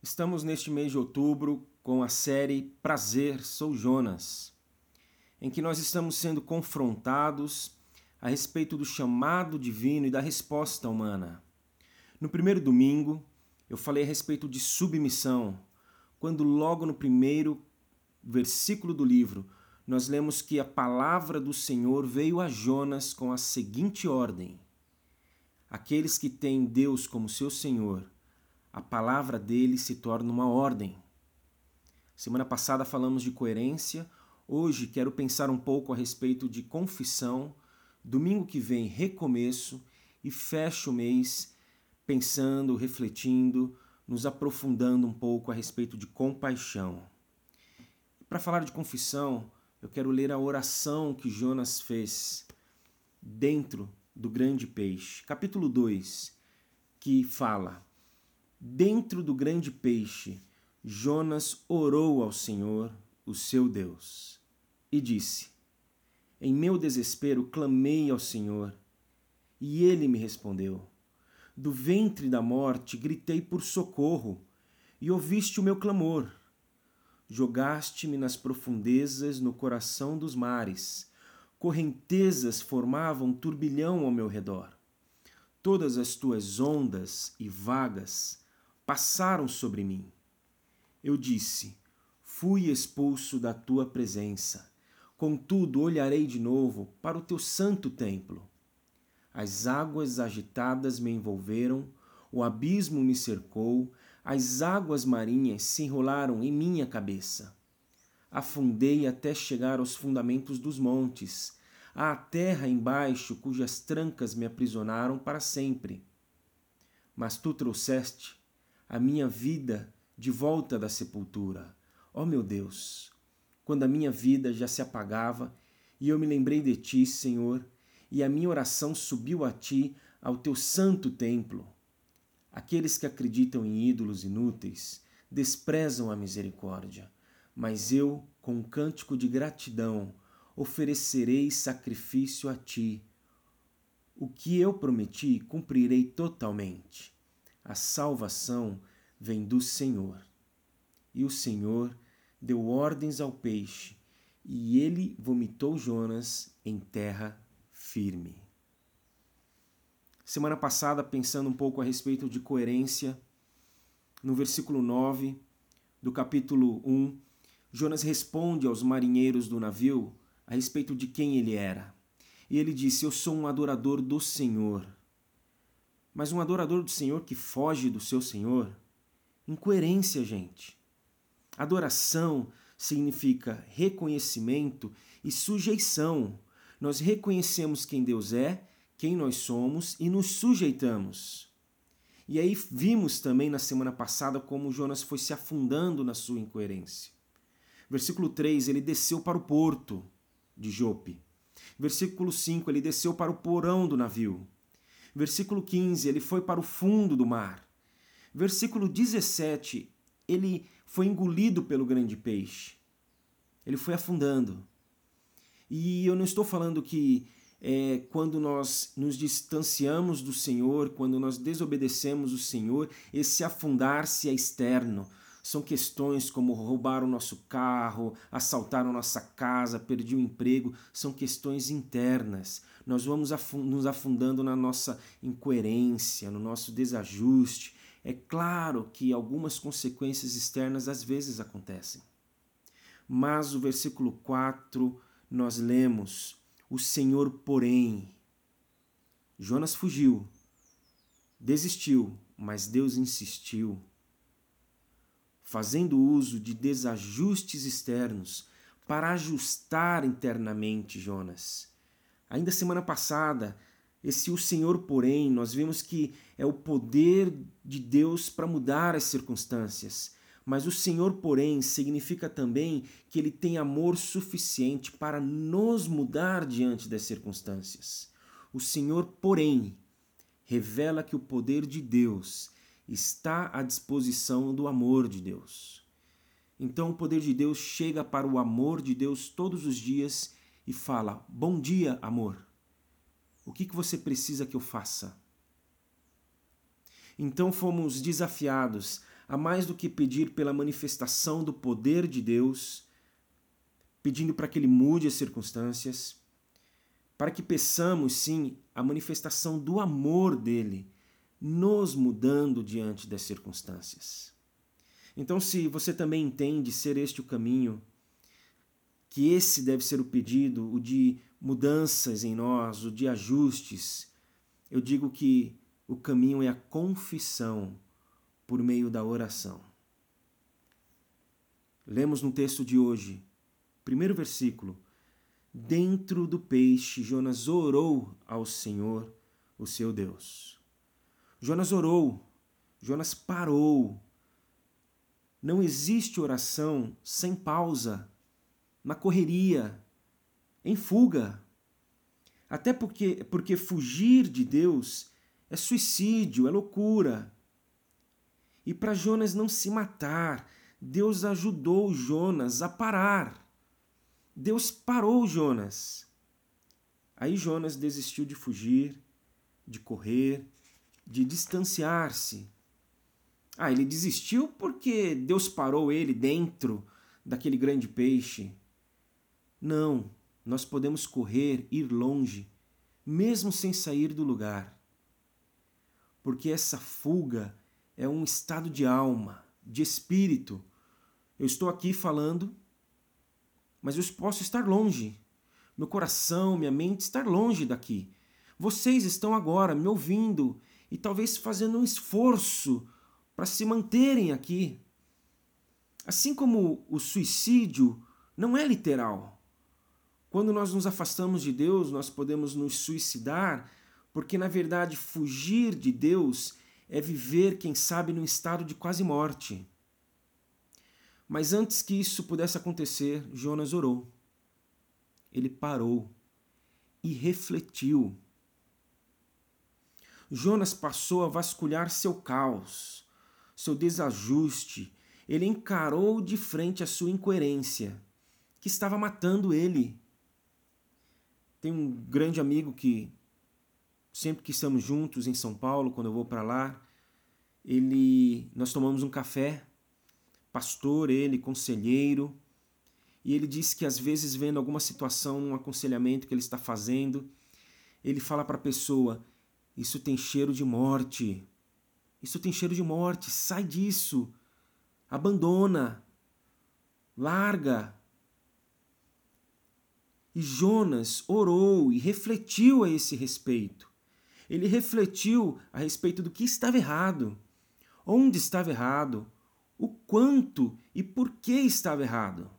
Estamos neste mês de outubro com a série Prazer, Sou Jonas, em que nós estamos sendo confrontados a respeito do chamado divino e da resposta humana. No primeiro domingo, eu falei a respeito de submissão, quando logo no primeiro versículo do livro nós lemos que a palavra do Senhor veio a Jonas com a seguinte ordem: Aqueles que têm Deus como seu Senhor, a palavra dele se torna uma ordem. Semana passada falamos de coerência, hoje quero pensar um pouco a respeito de confissão. Domingo que vem, recomeço e fecho o mês pensando, refletindo, nos aprofundando um pouco a respeito de compaixão. Para falar de confissão, eu quero ler a oração que Jonas fez dentro do grande peixe, capítulo 2, que fala: Dentro do grande peixe, Jonas orou ao Senhor, o seu Deus, e disse: Em meu desespero clamei ao Senhor, e ele me respondeu. Do ventre da morte gritei por socorro, e ouviste o meu clamor. Jogaste-me nas profundezas, no coração dos mares. Correntezas formavam turbilhão ao meu redor. Todas as tuas ondas e vagas passaram sobre mim. Eu disse: Fui expulso da tua presença. Contudo, olharei de novo para o teu santo templo. As águas agitadas me envolveram, o abismo me cercou, as águas marinhas se enrolaram em minha cabeça. Afundei até chegar aos fundamentos dos montes, à terra embaixo cujas trancas me aprisionaram para sempre. Mas tu trouxeste a minha vida de volta da sepultura. Ó oh, meu Deus, quando a minha vida já se apagava e eu me lembrei de ti, Senhor, e a minha oração subiu a ti, ao teu santo templo. Aqueles que acreditam em ídolos inúteis desprezam a misericórdia, mas eu, com um cântico de gratidão, oferecerei sacrifício a ti. O que eu prometi, cumprirei totalmente. A salvação vem do Senhor. E o Senhor deu ordens ao peixe, e ele vomitou Jonas em terra firme. Semana passada, pensando um pouco a respeito de coerência, no versículo 9 do capítulo 1, Jonas responde aos marinheiros do navio a respeito de quem ele era. E ele disse: Eu sou um adorador do Senhor. Mas um adorador do Senhor que foge do seu Senhor? Incoerência, gente. Adoração significa reconhecimento e sujeição. Nós reconhecemos quem Deus é, quem nós somos e nos sujeitamos. E aí vimos também na semana passada como Jonas foi se afundando na sua incoerência. Versículo 3, ele desceu para o porto de Jope. Versículo 5, ele desceu para o porão do navio. Versículo 15, ele foi para o fundo do mar. Versículo 17, ele foi engolido pelo grande peixe. Ele foi afundando. E eu não estou falando que é, quando nós nos distanciamos do Senhor, quando nós desobedecemos o Senhor, esse afundar-se é externo. São questões como roubar o nosso carro, assaltar a nossa casa, perder o emprego, são questões internas. Nós vamos nos afundando na nossa incoerência, no nosso desajuste. É claro que algumas consequências externas às vezes acontecem. Mas o versículo 4 nós lemos: O Senhor, porém. Jonas fugiu, desistiu, mas Deus insistiu fazendo uso de desajustes externos para ajustar internamente Jonas. Ainda semana passada, esse o Senhor, porém, nós vimos que é o poder de Deus para mudar as circunstâncias. Mas o Senhor, porém, significa também que ele tem amor suficiente para nos mudar diante das circunstâncias. O Senhor, porém, revela que o poder de Deus está à disposição do amor de Deus. Então o poder de Deus chega para o amor de Deus todos os dias e fala: Bom dia, amor. O que, que você precisa que eu faça? Então fomos desafiados a mais do que pedir pela manifestação do poder de Deus, pedindo para que Ele mude as circunstâncias, para que peçamos, sim, a manifestação do amor dele, nos mudando diante das circunstâncias. Então, se você também entende ser este o caminho, que esse deve ser o pedido, o de mudanças em nós, o de ajustes, eu digo que o caminho é a confissão por meio da oração. Lemos no texto de hoje, primeiro versículo: Dentro do peixe, Jonas orou ao Senhor, o seu Deus. Jonas orou, Jonas parou. Não existe oração sem pausa, na correria, em fuga. Até porque, porque fugir de Deus é suicídio, é loucura. E para Jonas não se matar, Deus ajudou Jonas a parar. Deus parou Jonas. Aí Jonas desistiu de fugir, de correr, de distanciar-se. Ah, ele desistiu porque Deus parou ele dentro daquele grande peixe. Não, nós podemos correr, ir longe, mesmo sem sair do lugar. Porque essa fuga é um estado de alma, de espírito. Eu estou aqui falando mas eu posso estar longe. Meu coração, minha mente estar longe daqui. Vocês estão agora me ouvindo e talvez fazendo um esforço para se manterem aqui. Assim como o suicídio não é literal. Quando nós nos afastamos de Deus, nós podemos nos suicidar, porque na verdade fugir de Deus é viver, quem sabe, num estado de quase morte. Mas antes que isso pudesse acontecer, Jonas orou. Ele parou e refletiu. Jonas passou a vasculhar seu caos, seu desajuste. Ele encarou de frente a sua incoerência, que estava matando ele. Tem um grande amigo que, sempre que estamos juntos em São Paulo, quando eu vou para lá, ele, nós tomamos um café pastor, ele, conselheiro, e ele diz que às vezes vendo alguma situação, um aconselhamento que ele está fazendo, ele fala para a pessoa: Isso tem cheiro de morte. Isso tem cheiro de morte. Sai disso. Abandona. Larga. E Jonas orou e refletiu a esse respeito. Ele refletiu a respeito do que estava errado. Onde estava errado? o quanto e por que estava errado.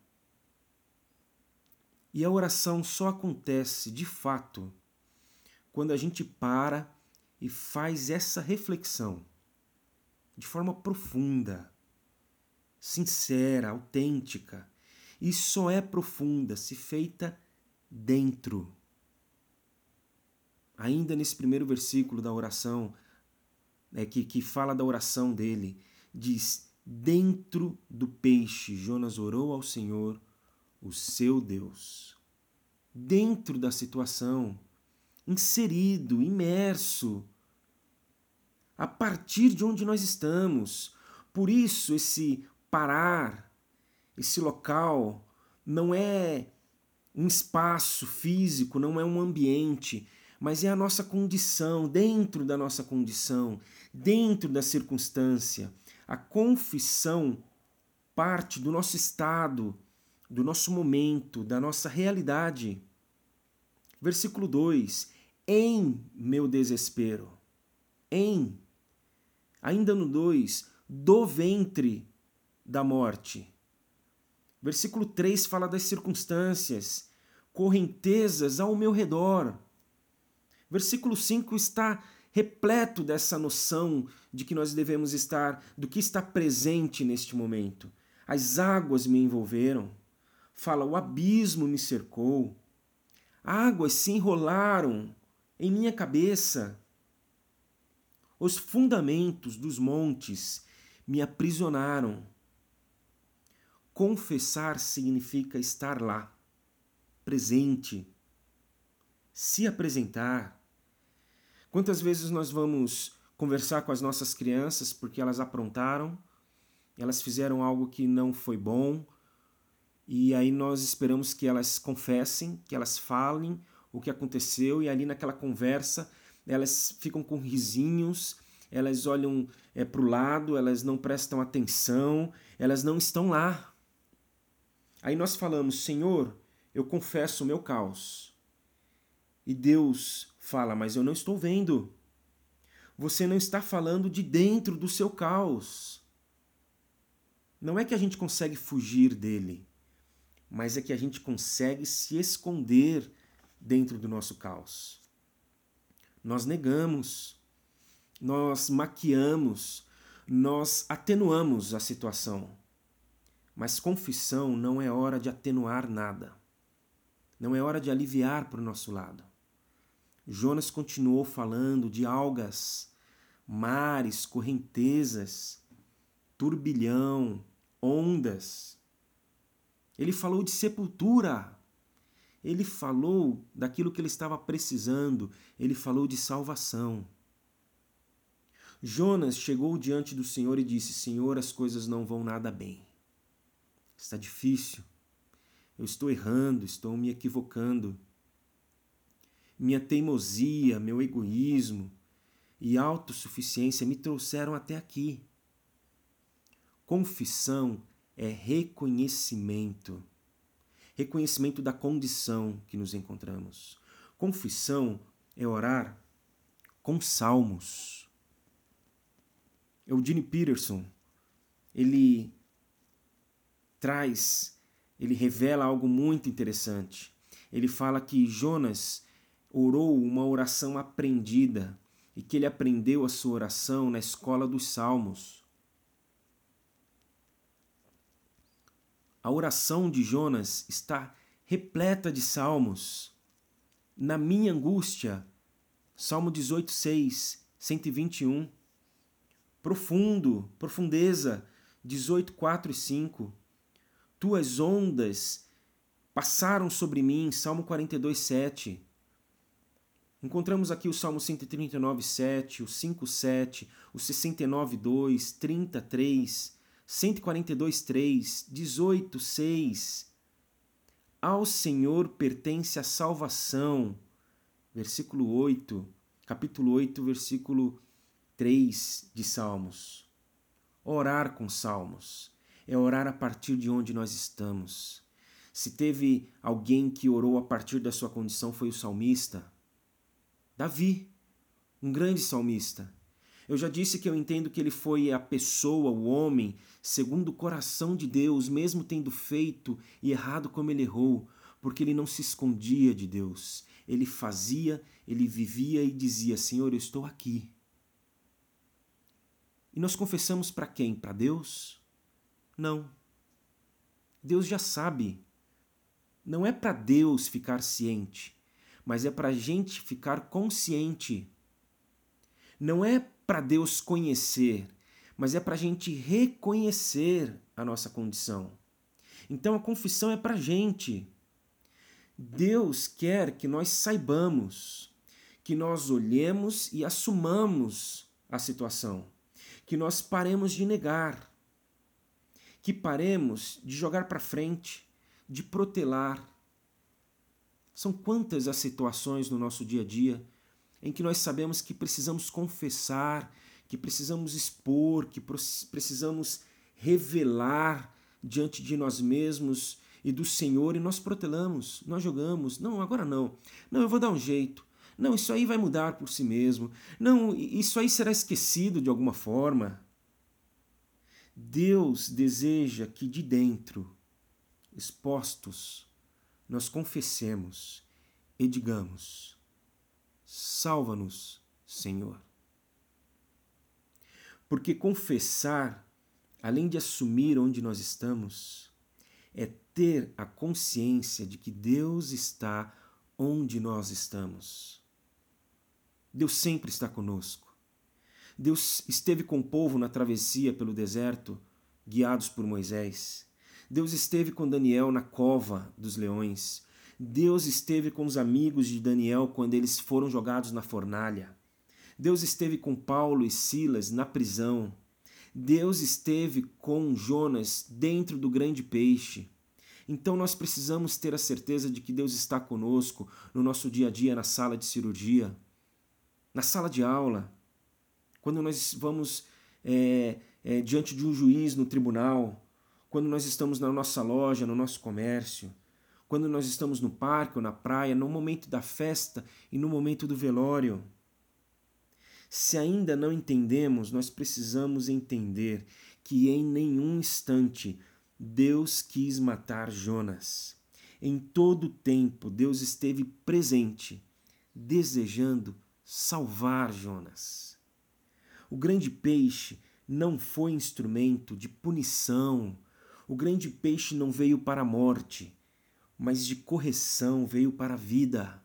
E a oração só acontece de fato quando a gente para e faz essa reflexão de forma profunda, sincera, autêntica. E só é profunda se feita dentro. Ainda nesse primeiro versículo da oração, é, que, que fala da oração dele, diz: Dentro do peixe, Jonas orou ao Senhor, o seu Deus. Dentro da situação, inserido, imerso, a partir de onde nós estamos. Por isso, esse parar, esse local, não é um espaço físico, não é um ambiente, mas é a nossa condição, dentro da nossa condição, dentro da circunstância. A confissão parte do nosso estado, do nosso momento, da nossa realidade. Versículo 2: Em meu desespero, em. Ainda no 2, do ventre da morte. Versículo 3 fala das circunstâncias, correntezas ao meu redor. Versículo 5 está repleto dessa noção de que nós devemos estar, do que está presente neste momento. As águas me envolveram. Fala, o abismo me cercou. Águas se enrolaram em minha cabeça. Os fundamentos dos montes me aprisionaram. Confessar significa estar lá, presente, se apresentar, Quantas vezes nós vamos conversar com as nossas crianças porque elas aprontaram elas fizeram algo que não foi bom, e aí nós esperamos que elas confessem, que elas falem o que aconteceu, e ali naquela conversa elas ficam com risinhos, elas olham é, para o lado, elas não prestam atenção, elas não estão lá. Aí nós falamos, Senhor, eu confesso o meu caos. E Deus fala, mas eu não estou vendo. Você não está falando de dentro do seu caos. Não é que a gente consegue fugir dele, mas é que a gente consegue se esconder dentro do nosso caos. Nós negamos, nós maquiamos, nós atenuamos a situação. Mas confissão não é hora de atenuar nada. Não é hora de aliviar para o nosso lado. Jonas continuou falando de algas, mares, correntezas, turbilhão, ondas. Ele falou de sepultura. Ele falou daquilo que ele estava precisando. Ele falou de salvação. Jonas chegou diante do Senhor e disse: Senhor, as coisas não vão nada bem. Está difícil. Eu estou errando, estou me equivocando. Minha teimosia, meu egoísmo e autossuficiência me trouxeram até aqui. Confissão é reconhecimento. Reconhecimento da condição que nos encontramos. Confissão é orar com salmos. Eugene Peterson, ele traz, ele revela algo muito interessante. Ele fala que Jonas orou uma oração aprendida e que ele aprendeu a sua oração na escola dos Salmos. A oração de Jonas está repleta de salmos. Na minha angústia, Salmo 18, 6, 121. Profundo, profundeza, 18, 4 e 5. Tuas ondas passaram sobre mim, Salmo 42, 7. Encontramos aqui o Salmo 139, 7, o 5, 7, o 69, 2, 33, 142, 3, 18, 6. Ao Senhor pertence a salvação. Versículo 8, capítulo 8, versículo 3 de Salmos. Orar com salmos é orar a partir de onde nós estamos. Se teve alguém que orou a partir da sua condição, foi o salmista. Davi, um grande salmista. Eu já disse que eu entendo que ele foi a pessoa, o homem, segundo o coração de Deus, mesmo tendo feito e errado como ele errou, porque ele não se escondia de Deus. Ele fazia, ele vivia e dizia: Senhor, eu estou aqui. E nós confessamos para quem? Para Deus? Não. Deus já sabe. Não é para Deus ficar ciente, mas é para a gente ficar consciente. Não é para Deus conhecer, mas é para a gente reconhecer a nossa condição. Então a confissão é para a gente. Deus quer que nós saibamos, que nós olhemos e assumamos a situação, que nós paremos de negar, que paremos de jogar para frente, de protelar. São quantas as situações no nosso dia a dia em que nós sabemos que precisamos confessar, que precisamos expor, que precisamos revelar diante de nós mesmos e do Senhor e nós protelamos, nós jogamos. Não, agora não. Não, eu vou dar um jeito. Não, isso aí vai mudar por si mesmo. Não, isso aí será esquecido de alguma forma. Deus deseja que de dentro, expostos, nós confessemos e digamos: Salva-nos, Senhor. Porque confessar, além de assumir onde nós estamos, é ter a consciência de que Deus está onde nós estamos. Deus sempre está conosco. Deus esteve com o povo na travessia pelo deserto, guiados por Moisés. Deus esteve com Daniel na cova dos leões. Deus esteve com os amigos de Daniel quando eles foram jogados na fornalha. Deus esteve com Paulo e Silas na prisão. Deus esteve com Jonas dentro do grande peixe. Então nós precisamos ter a certeza de que Deus está conosco no nosso dia a dia, na sala de cirurgia, na sala de aula, quando nós vamos é, é, diante de um juiz no tribunal, quando nós estamos na nossa loja, no nosso comércio, quando nós estamos no parque ou na praia, no momento da festa e no momento do velório. Se ainda não entendemos, nós precisamos entender que em nenhum instante Deus quis matar Jonas. Em todo o tempo, Deus esteve presente, desejando salvar Jonas. O grande peixe não foi instrumento de punição. O grande peixe não veio para a morte, mas de correção veio para a vida.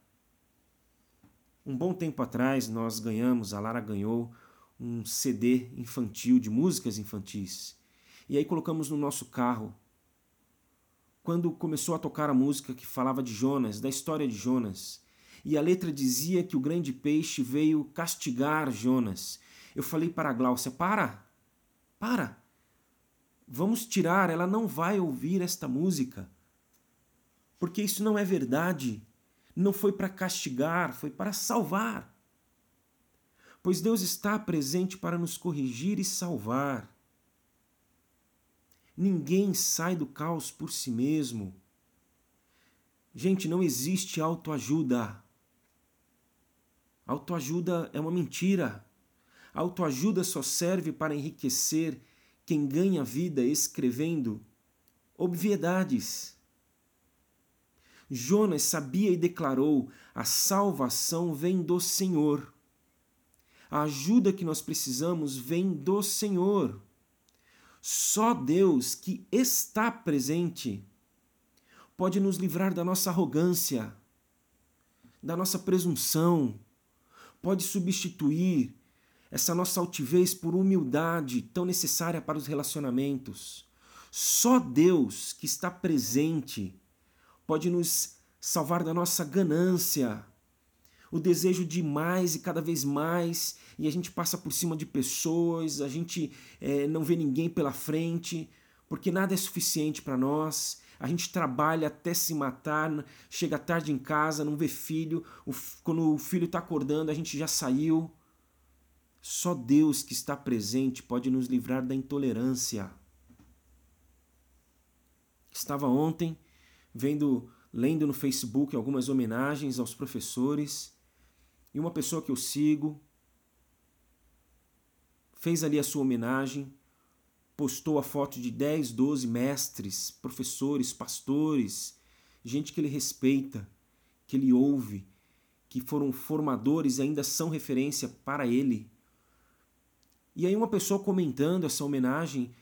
Um bom tempo atrás nós ganhamos, a Lara ganhou um CD infantil de músicas infantis. E aí colocamos no nosso carro. Quando começou a tocar a música que falava de Jonas, da história de Jonas, e a letra dizia que o grande peixe veio castigar Jonas, eu falei para a Gláucia: para, para, vamos tirar, ela não vai ouvir esta música, porque isso não é verdade. Não foi para castigar, foi para salvar. Pois Deus está presente para nos corrigir e salvar. Ninguém sai do caos por si mesmo. Gente, não existe autoajuda. Autoajuda é uma mentira. Autoajuda só serve para enriquecer quem ganha vida escrevendo obviedades. Jonas sabia e declarou: a salvação vem do Senhor. A ajuda que nós precisamos vem do Senhor. Só Deus que está presente pode nos livrar da nossa arrogância, da nossa presunção, pode substituir essa nossa altivez por humildade tão necessária para os relacionamentos. Só Deus que está presente pode nos salvar da nossa ganância, o desejo de mais e cada vez mais, e a gente passa por cima de pessoas, a gente é, não vê ninguém pela frente, porque nada é suficiente para nós. A gente trabalha até se matar, chega tarde em casa, não vê filho, o, quando o filho está acordando, a gente já saiu. Só Deus que está presente pode nos livrar da intolerância. Estava ontem vendo, lendo no Facebook algumas homenagens aos professores e uma pessoa que eu sigo fez ali a sua homenagem, postou a foto de 10, 12 mestres, professores, pastores, gente que ele respeita, que ele ouve, que foram formadores e ainda são referência para ele. E aí uma pessoa comentando essa homenagem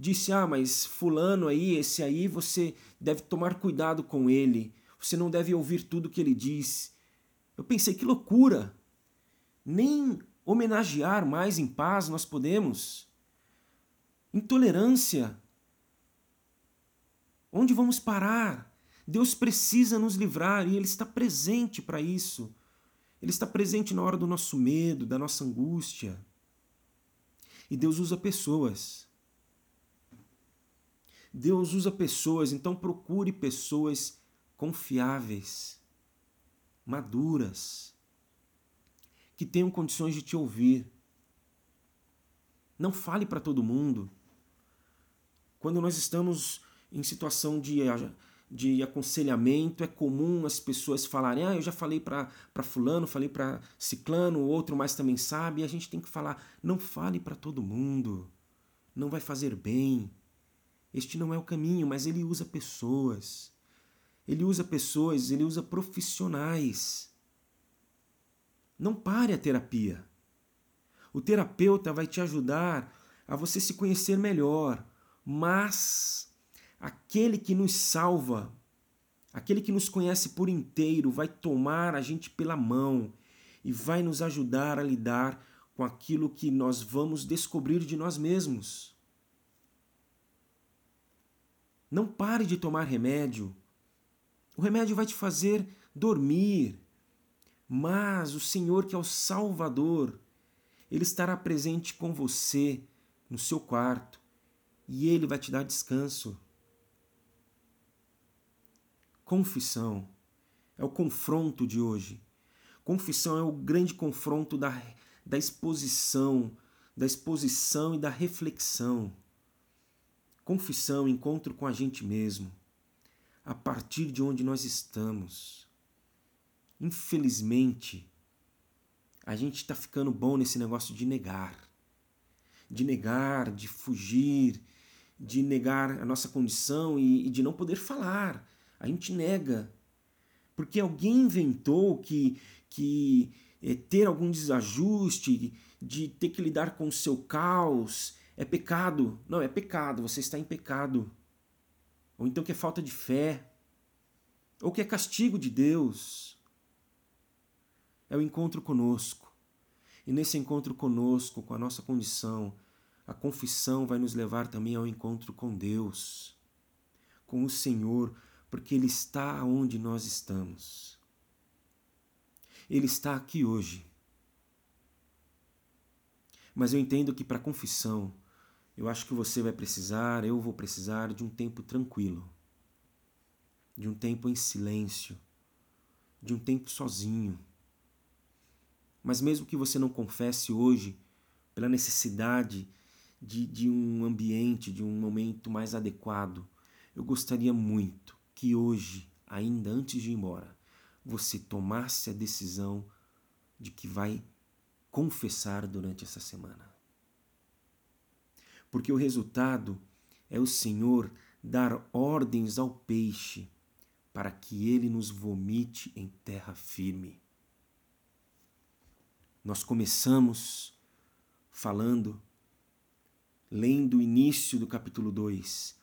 disse: "Ah, mas fulano aí, esse aí, você deve tomar cuidado com ele. Você não deve ouvir tudo que ele diz." Eu pensei: "Que loucura! Nem homenagear mais em paz nós podemos. Intolerância. Onde vamos parar? Deus precisa nos livrar e Ele está presente para isso. Ele está presente na hora do nosso medo, da nossa angústia. E Deus usa pessoas. Deus usa pessoas, então procure pessoas confiáveis, maduras, que tenham condições de te ouvir. Não fale para todo mundo. Quando nós estamos em situação de de aconselhamento, é comum as pessoas falarem: ah, eu já falei para Fulano, falei para Ciclano, outro mais também sabe. E a gente tem que falar: não fale para todo mundo, não vai fazer bem. Este não é o caminho, mas ele usa pessoas. Ele usa pessoas, ele usa profissionais. Não pare a terapia. O terapeuta vai te ajudar a você se conhecer melhor, mas Aquele que nos salva, aquele que nos conhece por inteiro, vai tomar a gente pela mão e vai nos ajudar a lidar com aquilo que nós vamos descobrir de nós mesmos. Não pare de tomar remédio. O remédio vai te fazer dormir. Mas o Senhor, que é o Salvador, Ele estará presente com você no seu quarto, e Ele vai te dar descanso. Confissão é o confronto de hoje. Confissão é o grande confronto da, da exposição, da exposição e da reflexão. Confissão, encontro com a gente mesmo, a partir de onde nós estamos. Infelizmente, a gente está ficando bom nesse negócio de negar. De negar, de fugir, de negar a nossa condição e, e de não poder falar. A gente nega. Porque alguém inventou que, que é, ter algum desajuste, de ter que lidar com o seu caos, é pecado. Não, é pecado, você está em pecado. Ou então que é falta de fé. Ou que é castigo de Deus. É o encontro conosco. E nesse encontro conosco, com a nossa condição, a confissão vai nos levar também ao encontro com Deus, com o Senhor, porque Ele está onde nós estamos. Ele está aqui hoje. Mas eu entendo que para confissão, eu acho que você vai precisar, eu vou precisar de um tempo tranquilo, de um tempo em silêncio, de um tempo sozinho. Mas mesmo que você não confesse hoje, pela necessidade de, de um ambiente, de um momento mais adequado, eu gostaria muito que hoje, ainda antes de ir embora, você tomasse a decisão de que vai confessar durante essa semana. Porque o resultado é o Senhor dar ordens ao peixe para que ele nos vomite em terra firme. Nós começamos falando, lendo o início do capítulo 2.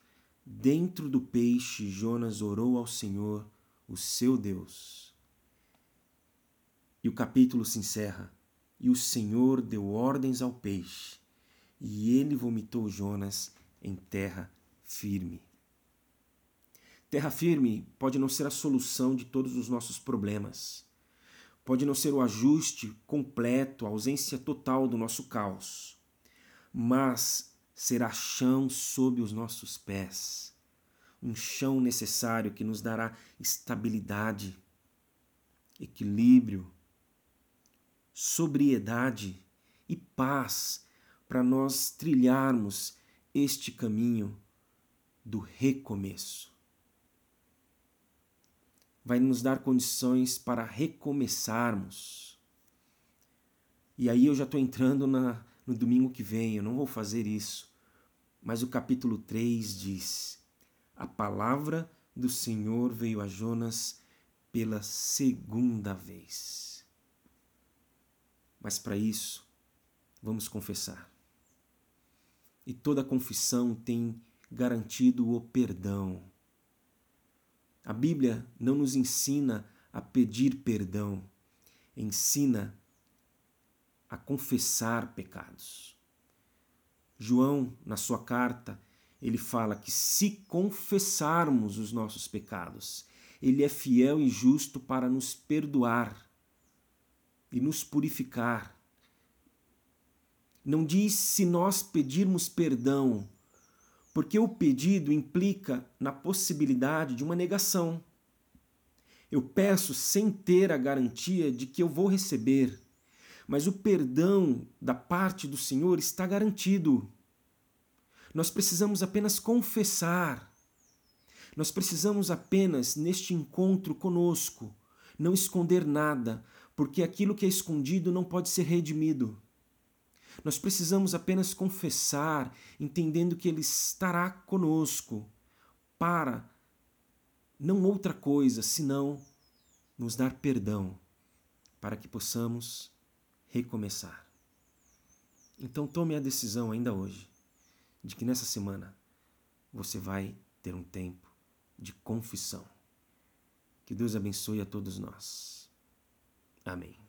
Dentro do peixe, Jonas orou ao Senhor, o seu Deus. E o capítulo se encerra. E o Senhor deu ordens ao peixe, e ele vomitou Jonas em terra firme. Terra firme pode não ser a solução de todos os nossos problemas Pode não ser o ajuste completo, a ausência total do nosso caos, mas será chão sob os nossos pés. Um chão necessário que nos dará estabilidade, equilíbrio, sobriedade e paz para nós trilharmos este caminho do recomeço vai nos dar condições para recomeçarmos. E aí eu já estou entrando na, no domingo que vem, eu não vou fazer isso. Mas o capítulo 3 diz: A palavra do Senhor veio a Jonas pela segunda vez. Mas para isso, vamos confessar. E toda confissão tem garantido o perdão a Bíblia não nos ensina a pedir perdão, ensina a confessar pecados. João, na sua carta, ele fala que se confessarmos os nossos pecados, ele é fiel e justo para nos perdoar e nos purificar. Não diz se nós pedirmos perdão, porque o pedido implica na possibilidade de uma negação. Eu peço sem ter a garantia de que eu vou receber, mas o perdão da parte do Senhor está garantido. Nós precisamos apenas confessar. Nós precisamos apenas, neste encontro conosco, não esconder nada, porque aquilo que é escondido não pode ser redimido. Nós precisamos apenas confessar, entendendo que Ele estará conosco para não outra coisa senão nos dar perdão, para que possamos recomeçar. Então tome a decisão ainda hoje de que nessa semana você vai ter um tempo de confissão. Que Deus abençoe a todos nós. Amém.